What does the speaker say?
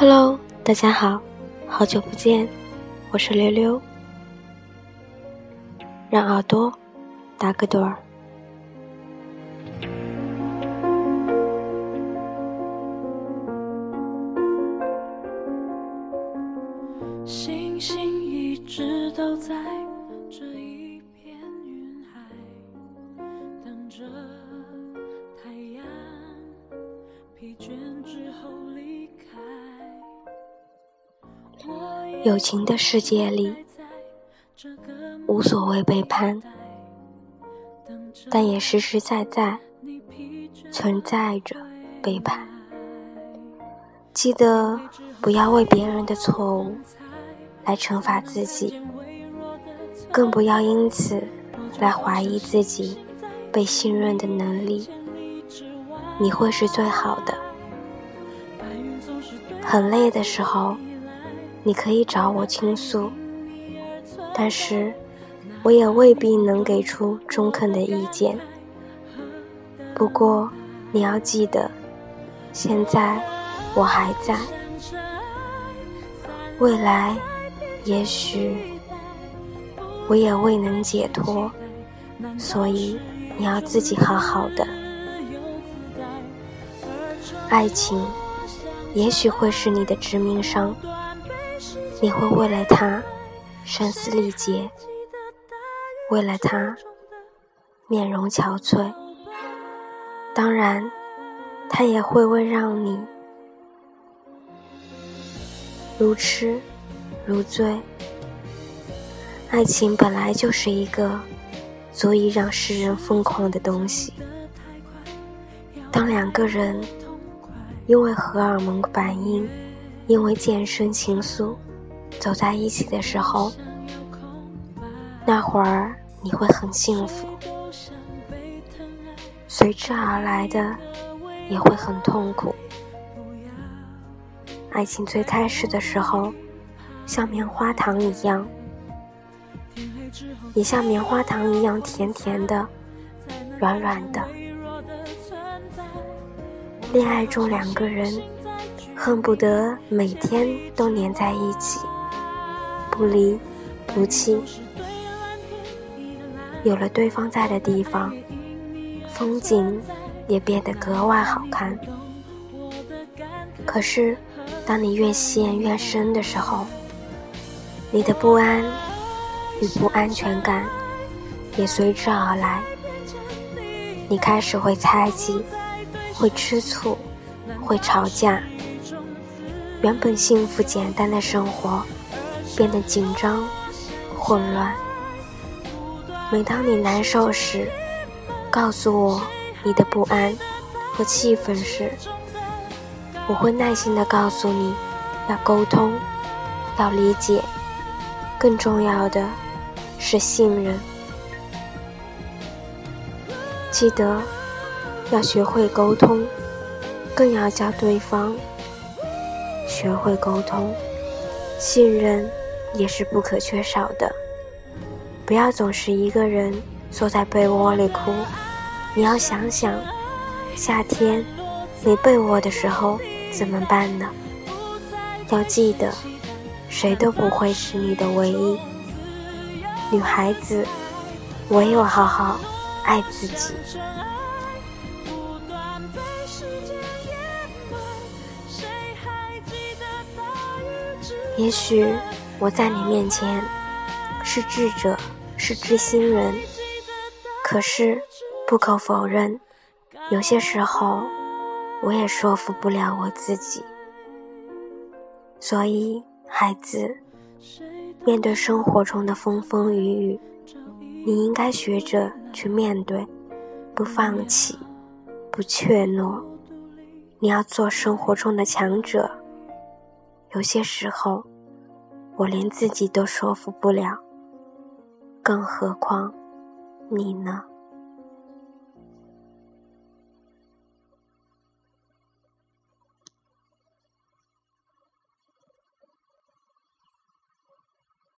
Hello，大家好，好久不见，我是溜溜。让耳朵打个盹儿。星星一直都在这一片云海，等着太阳疲倦之后离友情的世界里，无所谓背叛，但也实实在在存在着背叛。记得不要为别人的错误来惩罚自己，更不要因此来怀疑自己被信任的能力。你会是最好的。很累的时候。你可以找我倾诉，但是我也未必能给出中肯的意见。不过你要记得，现在我还在，未来也许我也未能解脱，所以你要自己好好的。爱情也许会是你的致命伤。你会为了他声嘶力竭，为了他面容憔悴。当然，他也会为让你如痴如醉。爱情本来就是一个足以让世人疯狂的东西。当两个人因为荷尔蒙反应，因为渐生情愫。走在一起的时候，那会儿你会很幸福，随之而来的也会很痛苦。爱情最开始的时候，像棉花糖一样，也像棉花糖一样甜甜的、软软的。恋爱中两个人恨不得每天都黏在一起。不离不弃，有了对方在的地方，风景也变得格外好看。可是，当你越陷越深的时候，你的不安与不安全感也随之而来。你开始会猜忌，会吃醋，会吵架。原本幸福简单的生活。变得紧张、混乱。每当你难受时，告诉我你的不安和气愤时，我会耐心地告诉你，要沟通，要理解，更重要的是信任。记得要学会沟通，更要教对方学会沟通，信任。也是不可缺少的。不要总是一个人坐在被窝里哭，你要想想，夏天没被窝的时候怎么办呢？要记得，谁都不会是你的唯一。女孩子，唯有好好爱自己。也许。我在你面前是智者，是知心人，可是不可否认，有些时候我也说服不了我自己。所以，孩子，面对生活中的风风雨雨，你应该学着去面对，不放弃，不怯懦。你要做生活中的强者。有些时候。我连自己都说服不了，更何况你呢？